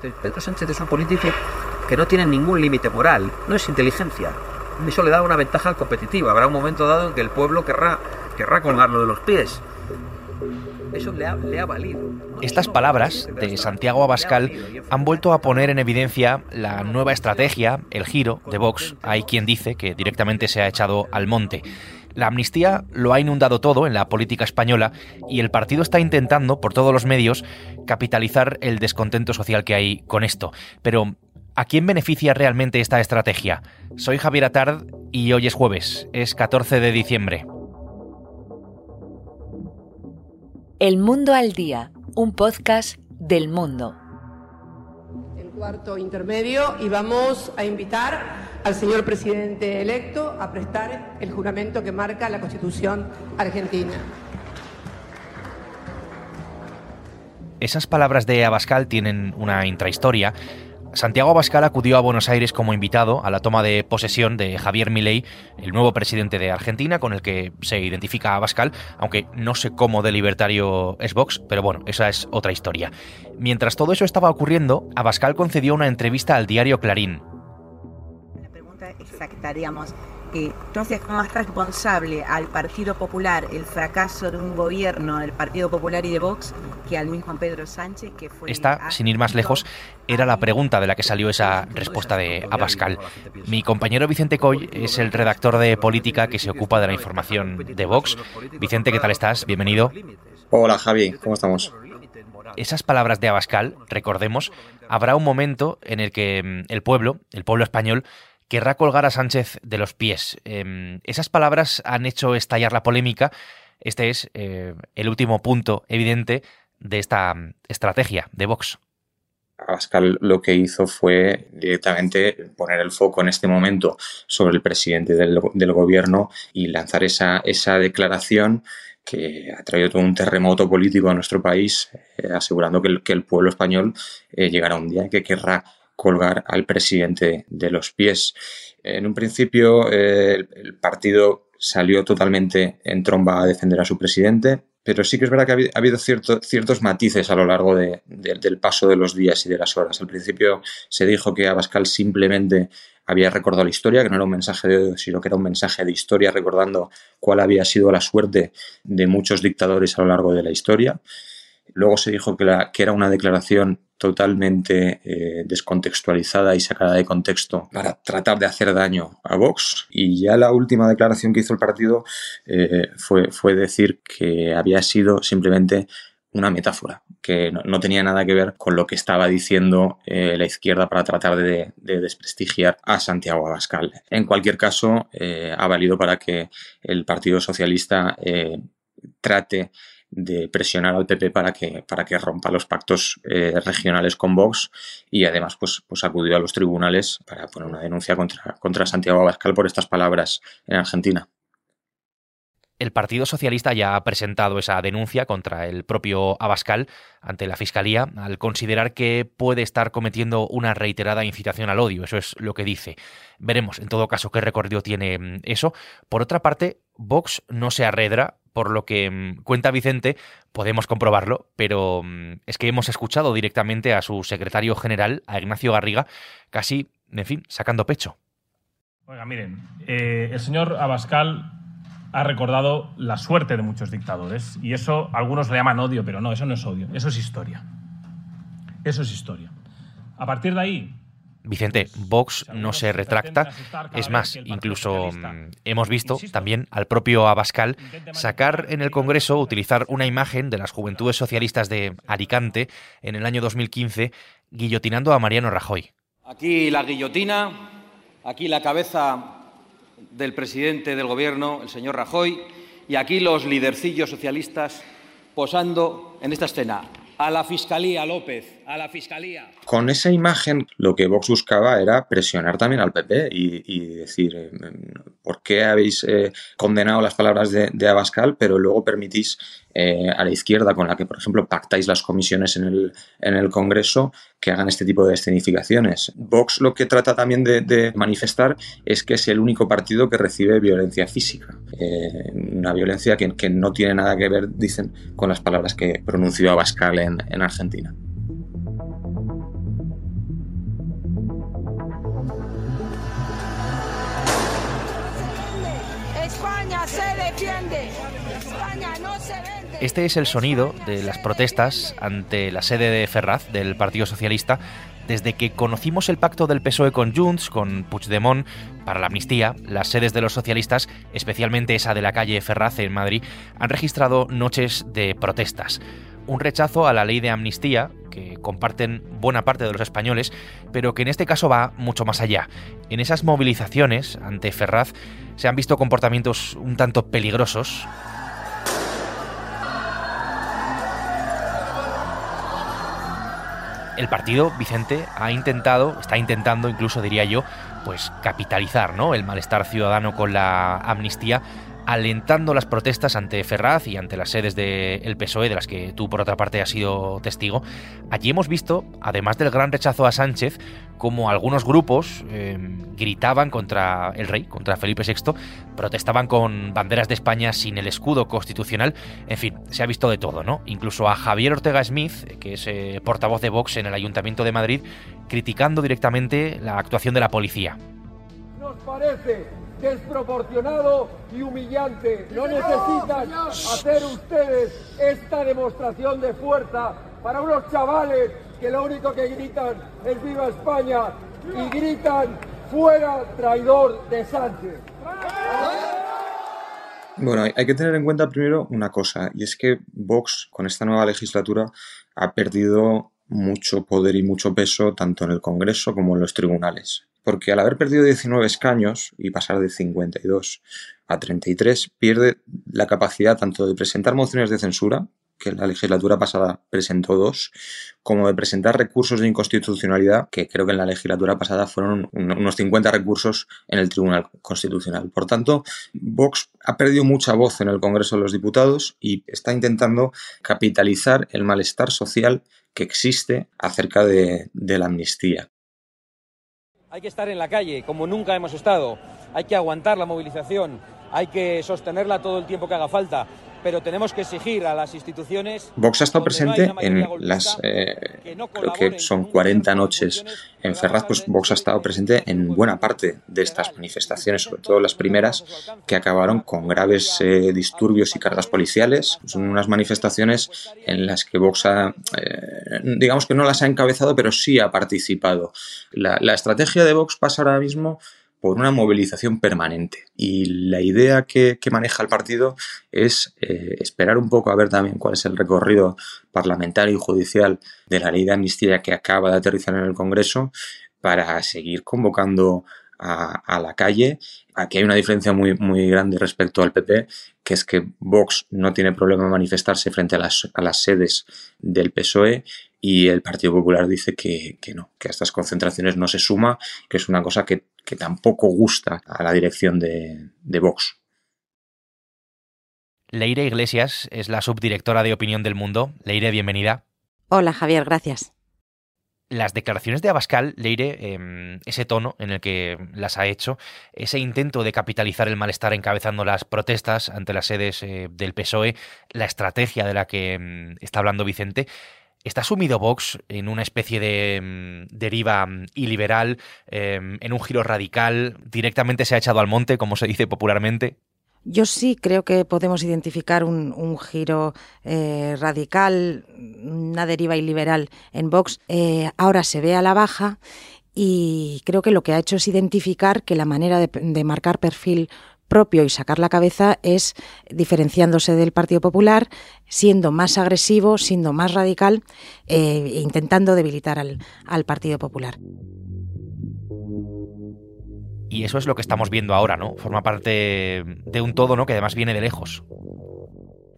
Pedro Sánchez es un político que no tiene ningún límite moral, no es inteligencia. Eso le da una ventaja competitiva. Habrá un momento dado en que el pueblo querrá, querrá colgarlo de los pies. Eso le ha, valido. Estas palabras de Santiago Abascal han vuelto a poner en evidencia la nueva estrategia, el giro de Vox. Hay quien dice que directamente se ha echado al monte. La amnistía lo ha inundado todo en la política española y el partido está intentando, por todos los medios, capitalizar el descontento social que hay con esto. Pero, ¿a quién beneficia realmente esta estrategia? Soy Javier Atard y hoy es jueves, es 14 de diciembre. El Mundo al Día, un podcast del mundo. El cuarto intermedio y vamos a invitar al señor presidente electo a prestar el juramento que marca la Constitución argentina. Esas palabras de Abascal tienen una intrahistoria Santiago Abascal acudió a Buenos Aires como invitado a la toma de posesión de Javier Milei, el nuevo presidente de Argentina, con el que se identifica Abascal, aunque no sé cómo de libertario es Vox, pero bueno, esa es otra historia. Mientras todo eso estaba ocurriendo, Abascal concedió una entrevista al diario Clarín. Pregunta exactaríamos, entonces, ¿cómo es responsable al Partido Popular el fracaso de un gobierno del Partido Popular y de Vox que al mismo Pedro Sánchez, que fue... Esta, sin ir más lejos, era la pregunta de la que salió esa respuesta de Abascal. Mi compañero Vicente Coy es el redactor de política que se ocupa de la información de Vox. Vicente, ¿qué tal estás? Bienvenido. Hola Javi, ¿cómo estamos? Esas palabras de Abascal, recordemos, habrá un momento en el que mm, el pueblo, el pueblo español, querrá colgar a Sánchez de los pies. Em, esas palabras han hecho estallar la polémica. Este es eh, el último punto evidente de esta mm, estrategia de Vox. Abascal lo que hizo fue directamente poner el foco en este momento sobre el presidente del, gobierno y lanzar esa, esa, declaración que ha traído todo un terremoto político a nuestro país, eh, asegurando que el, pueblo español eh, llegará un día que querrá colgar al presidente de los pies. En un principio eh, el, partido salió totalmente en tromba a defender a su presidente, pero sí que es verdad que ha habido ciertos matices a lo largo del paso de los días y de las horas. Al principio se dijo que Abascal simplemente había recordado la historia, que no era un mensaje de odio, sino que era un mensaje de historia recordando cuál había sido la suerte de muchos dictadores a lo largo de la historia. Luego se dijo que, que era una declaración totalmente eh, descontextualizada y sacada de contexto para tratar de hacer daño a Vox. Y ya la última declaración que hizo el partido eh, fue, fue decir que había sido simplemente una metáfora, que no, tenía nada que ver con lo que estaba diciendo eh, la izquierda para tratar de, desprestigiar a Santiago Abascal. En cualquier caso, ha valido para que el Partido Socialista trate de presionar al PP para que, para que rompa los pactos eh, regionales con Vox y además pues, pues acudió a los tribunales para poner una denuncia contra, contra Santiago Abascal por estas palabras en Argentina. El Partido Socialista ya ha presentado esa denuncia contra el propio Abascal ante la Fiscalía al considerar que puede estar cometiendo una reiterada incitación al odio. Eso es lo que dice. Veremos, en todo caso, qué recorrido tiene mm, eso. Por otra parte, Vox no se arredra por lo que mm, cuenta Vicente, podemos comprobarlo, pero mm, es que hemos escuchado directamente a su secretario general, a Ignacio Garriga, casi, en fin, sacando pecho. Oiga, miren, eh, el señor Abascal ha recordado la suerte de muchos dictadores y eso algunos le llaman odio, pero no, eso no es odio, eso es historia. Eso es historia. A partir de ahí, Vicente, Vox no se retracta. Es más, incluso mm, hemos visto también al propio Abascal sacar en el Congreso, utilizar una imagen de las Juventudes Socialistas de Alicante en el año 2015, guillotinando a Mariano Rajoy. Aquí la guillotina, aquí la cabeza del presidente del Gobierno, el señor Rajoy, y aquí los lidercillos socialistas posando en esta escena. A la Fiscalía, López, a la Fiscalía. Con esa imagen lo que Vox buscaba era presionar también al PP y, decir, eh, ¿por qué habéis eh, condenado las palabras de, Abascal, pero luego permitís eh, a la izquierda, con la que, por ejemplo, pactáis las comisiones en el, en el Congreso, que hagan este tipo de escenificaciones? Vox lo que trata también de, manifestar es que es el único partido que recibe violencia física. una violencia que, que, no tiene nada que ver, dicen, con las palabras que pronunció Abascal en, en Argentina. Este es el sonido de las protestas ante la sede de Ferraz del Partido Socialista desde que conocimos el pacto del PSOE con Junts, con Puigdemont, para la amnistía, las sedes de los socialistas, especialmente esa de la calle Ferraz en Madrid, han registrado noches de protestas. Un rechazo a la ley de amnistía, que comparten buena parte de los españoles, pero que en este caso va mucho más allá. En esas movilizaciones ante Ferraz se han visto comportamientos un tanto peligrosos, el partido, Vicente, ha intentado, está intentando incluso diría yo, pues capitalizar ¿no? el malestar ciudadano con la amnistía alentando las protestas ante Ferraz y ante las sedes del PSOE, de las que tú por otra parte has sido testigo. Allí hemos visto, además del gran rechazo a Sánchez, como algunos grupos eh, gritaban contra el rey, contra Felipe VI, protestaban con banderas de España sin el escudo constitucional, en fin, se ha visto de todo, ¿no? Incluso a Javier Ortega Smith, que es eh, portavoz de Vox en el Ayuntamiento de Madrid, criticando directamente la actuación de la policía. Nos parece desproporcionado y humillante. No necesitan hacer ustedes esta demostración de fuerza para unos chavales que lo único que gritan es viva España y gritan fuera traidor de Sánchez. Bueno, hay que tener en cuenta primero una cosa, y es que Vox con esta nueva legislatura ha perdido mucho poder y mucho peso tanto en el Congreso como en los tribunales porque al haber perdido 19 escaños y pasar de 52 a 33, pierde la capacidad tanto de presentar mociones de censura, que la legislatura pasada presentó dos, como de presentar recursos de inconstitucionalidad, que creo que en la legislatura pasada fueron unos 50 recursos en el Tribunal Constitucional. Por tanto, Vox ha perdido mucha voz en el Congreso de los Diputados y está intentando capitalizar el malestar social que existe acerca de, de la amnistía. Hay que estar en la calle como nunca hemos estado. Hay que aguantar la movilización. Hay que sostenerla todo el tiempo que haga falta pero tenemos que exigir a las instituciones. Vox ha estado presente en las, eh, creo que son 40 noches en Ferraz, pues Vox ha estado presente en buena parte de estas manifestaciones, sobre todo las primeras, que acabaron con graves eh, disturbios y cargas policiales. Son unas manifestaciones en las que Vox ha, eh, digamos que no las ha encabezado, pero sí ha participado. La, la estrategia de Vox pasa ahora mismo por una movilización permanente. Y la idea que, maneja el partido es eh, esperar un poco a ver también cuál es el recorrido parlamentario y judicial de la ley de amnistía que acaba de aterrizar en el Congreso para seguir convocando a, la calle. Aquí hay una diferencia muy, muy grande respecto al PP, que es que Vox no tiene problema en manifestarse frente a las, a las sedes del PSOE y el Partido Popular dice que, no, que a estas concentraciones no se suma, que es una cosa que, tampoco gusta a la dirección de, de Vox. Leire Iglesias es la subdirectora de Opinión del Mundo. Leire, bienvenida. Hola Javier, gracias. Las declaraciones de Abascal, Leire, em, ese tono en el que las ha hecho, ese intento de capitalizar el malestar encabezando las protestas ante las sedes eh, del PSOE, la estrategia de la que em, está hablando Vicente, ¿Está sumido Vox en una especie de mm, deriva mm, iliberal, em, en un giro radical? ¿Directamente se ha echado al monte, como se dice popularmente? Yo sí creo que podemos identificar un, giro eh, radical, una deriva iliberal en Vox. Eh, ahora se ve a la baja y creo que lo que ha hecho es identificar que la manera de marcar perfil propio y sacar la cabeza es diferenciándose del Partido Popular, siendo más agresivo, siendo más radical eh, e intentando debilitar al, al Partido Popular. Y eso es lo que estamos viendo ahora, ¿no? Forma parte de un todo, ¿no? Que además viene de lejos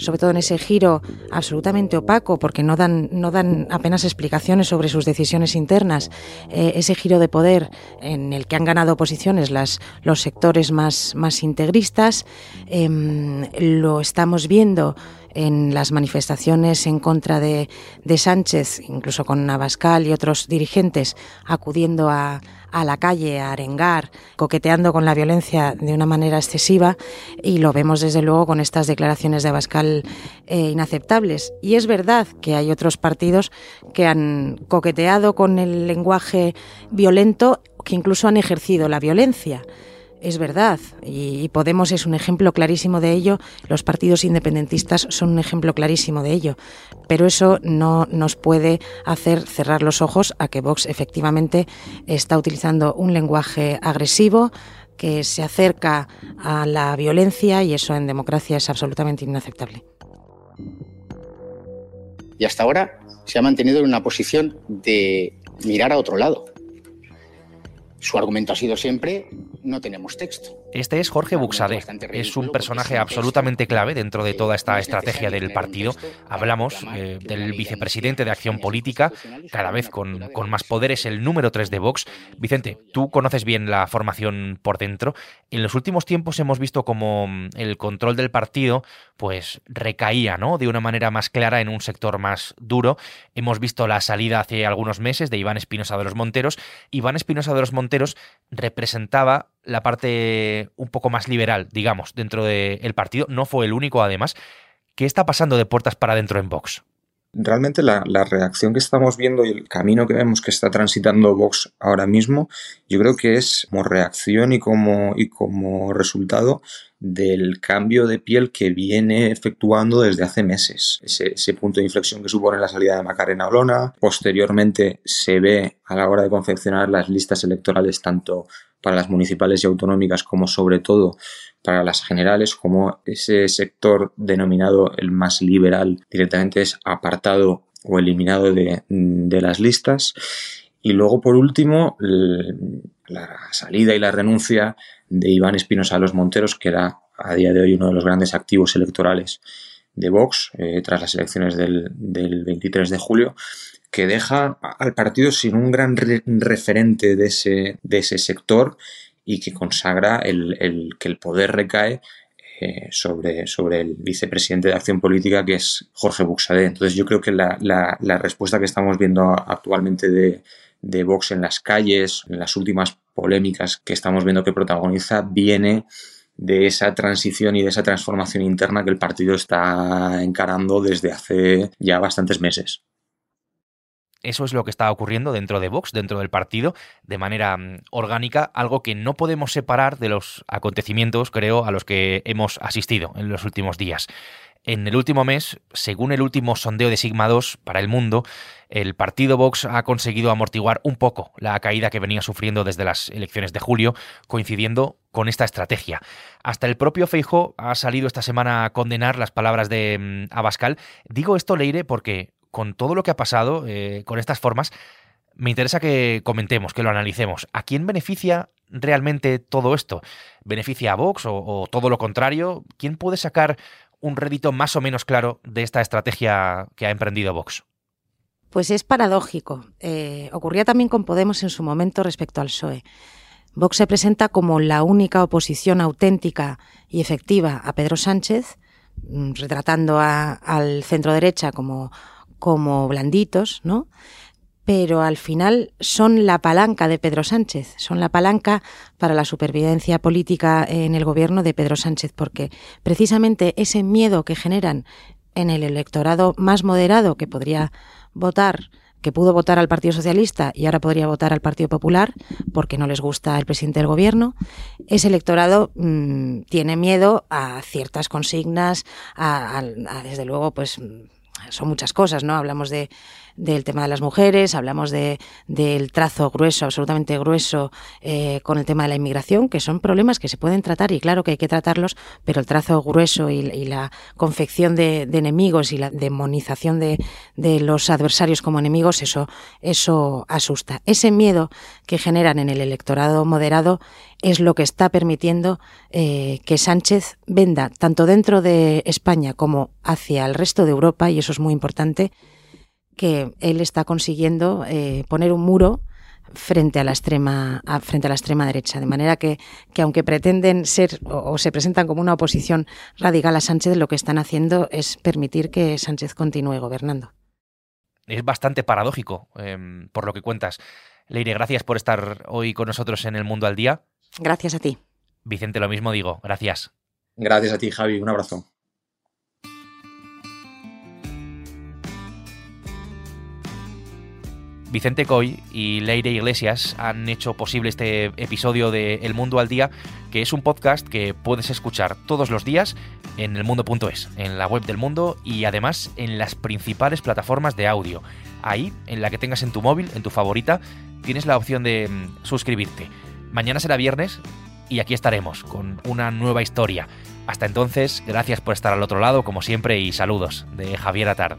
sobre todo en ese giro absolutamente opaco, porque no dan, no dan apenas explicaciones sobre sus decisiones internas, eh, ese giro de poder en el que han ganado posiciones las, los sectores más, más integristas, em, lo estamos viendo en las manifestaciones en contra de, de Sánchez, incluso con Navascal y otros dirigentes acudiendo a, a la calle a arengar, coqueteando con la violencia de una manera excesiva y lo vemos desde luego con estas declaraciones de Abascal eh, inaceptables. Y es verdad que hay otros partidos que han coqueteado con el lenguaje violento, que incluso han ejercido la violencia. Es verdad, y Podemos es un ejemplo clarísimo de ello, los partidos independentistas son un ejemplo clarísimo de ello, pero eso no nos puede hacer cerrar los ojos a que Vox efectivamente está utilizando un lenguaje agresivo que se acerca a la violencia y eso en democracia es absolutamente inaceptable. Y hasta ahora se ha mantenido en una posición de mirar a otro lado. Su argumento ha sido siempre no tenemos texto. Este es Jorge Buxade. Es un personaje absolutamente clave dentro de toda esta estrategia del partido. Hablamos eh, del vicepresidente de Acción Política, cada vez con, con más poderes, el número 3 de Vox. Vicente, tú conoces bien la formación por dentro. En los últimos tiempos hemos visto como mm, el control del partido pues recaía, ¿no? De una manera más clara en un sector más duro. Hemos visto la salida hace algunos meses de Iván Espinosa de los Monteros. Iván Espinosa de los Monteros representaba la parte un poco más liberal, digamos, dentro del partido. No fue el único, además. ¿Qué está pasando de puertas para adentro en Vox? Realmente la, reacción que estamos viendo y el camino que vemos que está transitando Vox ahora mismo, yo creo que es como reacción y como, y como resultado del cambio de piel que viene efectuando desde hace meses. Ese, punto de inflexión que supone la salida de Macarena Olona. Posteriormente se ve a la hora de confeccionar las listas electorales tanto para las municipales y autonómicas como sobre todo para las generales, como ese sector denominado el más liberal directamente es apartado o eliminado de, las listas. Y luego, por último, la salida y la renuncia de Iván Espinosa a los Monteros, que era a día de hoy uno de los grandes activos electorales de Vox eh, tras las elecciones del, del 23 de julio que deja al partido sin un gran referente de ese, de ese sector y que consagra el, que el poder recae eh, sobre, sobre el vicepresidente de Acción Política, que es Jorge Buxadé. Entonces yo creo que la, la, respuesta que estamos viendo actualmente de, de Vox en las calles, en las últimas polémicas que estamos viendo que protagoniza, viene de esa transición y de esa transformación interna que el partido está encarando desde hace ya bastantes meses. Eso es lo que está ocurriendo dentro de Vox, dentro del partido, de manera mm, orgánica, algo que no podemos separar de los acontecimientos, creo, a los que hemos asistido en los últimos días. En el último mes, según el último sondeo de Sigma 2 para el mundo, el partido Vox ha conseguido amortiguar un poco la caída que venía sufriendo desde las elecciones de julio, coincidiendo con esta estrategia. Hasta el propio Feijo ha salido esta semana a condenar las palabras de mm, Abascal. Digo esto, Leire, porque con todo lo que ha pasado, eh, con estas formas, me interesa que comentemos, que lo analicemos. ¿A quién beneficia realmente todo esto? ¿Beneficia a Vox o, todo lo contrario? ¿Quién puede sacar un rédito más o menos claro de esta estrategia que ha emprendido Vox? Pues es paradójico. Eh, ocurría también con Podemos en su momento respecto al PSOE. Vox se presenta como la única oposición auténtica y efectiva a Pedro Sánchez, mm, retratando al centro derecha como como blanditos, ¿no? Pero al final son la palanca de Pedro Sánchez, son la palanca para la supervivencia política en el gobierno de Pedro Sánchez, porque precisamente ese miedo que generan en el electorado más moderado que podría votar que pudo votar al Partido Socialista y ahora podría votar al Partido Popular porque no les gusta el presidente del gobierno, ese electorado mm, tiene miedo a ciertas consignas, a, desde luego, pues son muchas cosas, ¿no? Hablamos de, del tema de las mujeres, hablamos de, del trazo grueso, absolutamente grueso, eh, con el tema de la inmigración, que son problemas que se pueden tratar y claro que hay que tratarlos, pero el trazo grueso y, la confección de, enemigos y la demonización de, de, los adversarios como enemigos, eso, eso asusta. Ese miedo que generan en el electorado moderado es lo que está permitiendo eh, que Sánchez venda tanto dentro de España como hacia el resto de Europa, y eso es muy importante, que él está consiguiendo eh, poner un muro frente a la extrema frente a la extrema derecha de manera que, que aunque pretenden ser o, se presentan como una oposición radical a Sánchez lo que están haciendo es permitir que Sánchez continúe gobernando es bastante paradójico em, por lo que cuentas Leire, gracias por estar hoy con nosotros en el Mundo al Día. Gracias a ti. Vicente, lo mismo digo. Gracias. Gracias a ti, Javi. Un abrazo. Vicente Coy y Leire Iglesias han hecho posible este episodio de El Mundo al Día, que es un podcast que puedes escuchar todos los días en elmundo.es, en la web del mundo y además en las principales plataformas de audio. Ahí, en la que tengas en tu móvil, en tu favorita, tienes la opción de mm, suscribirte. Mañana será viernes y aquí estaremos con una nueva historia. Hasta entonces, gracias por estar al otro lado, como siempre, y saludos de Javier Atar.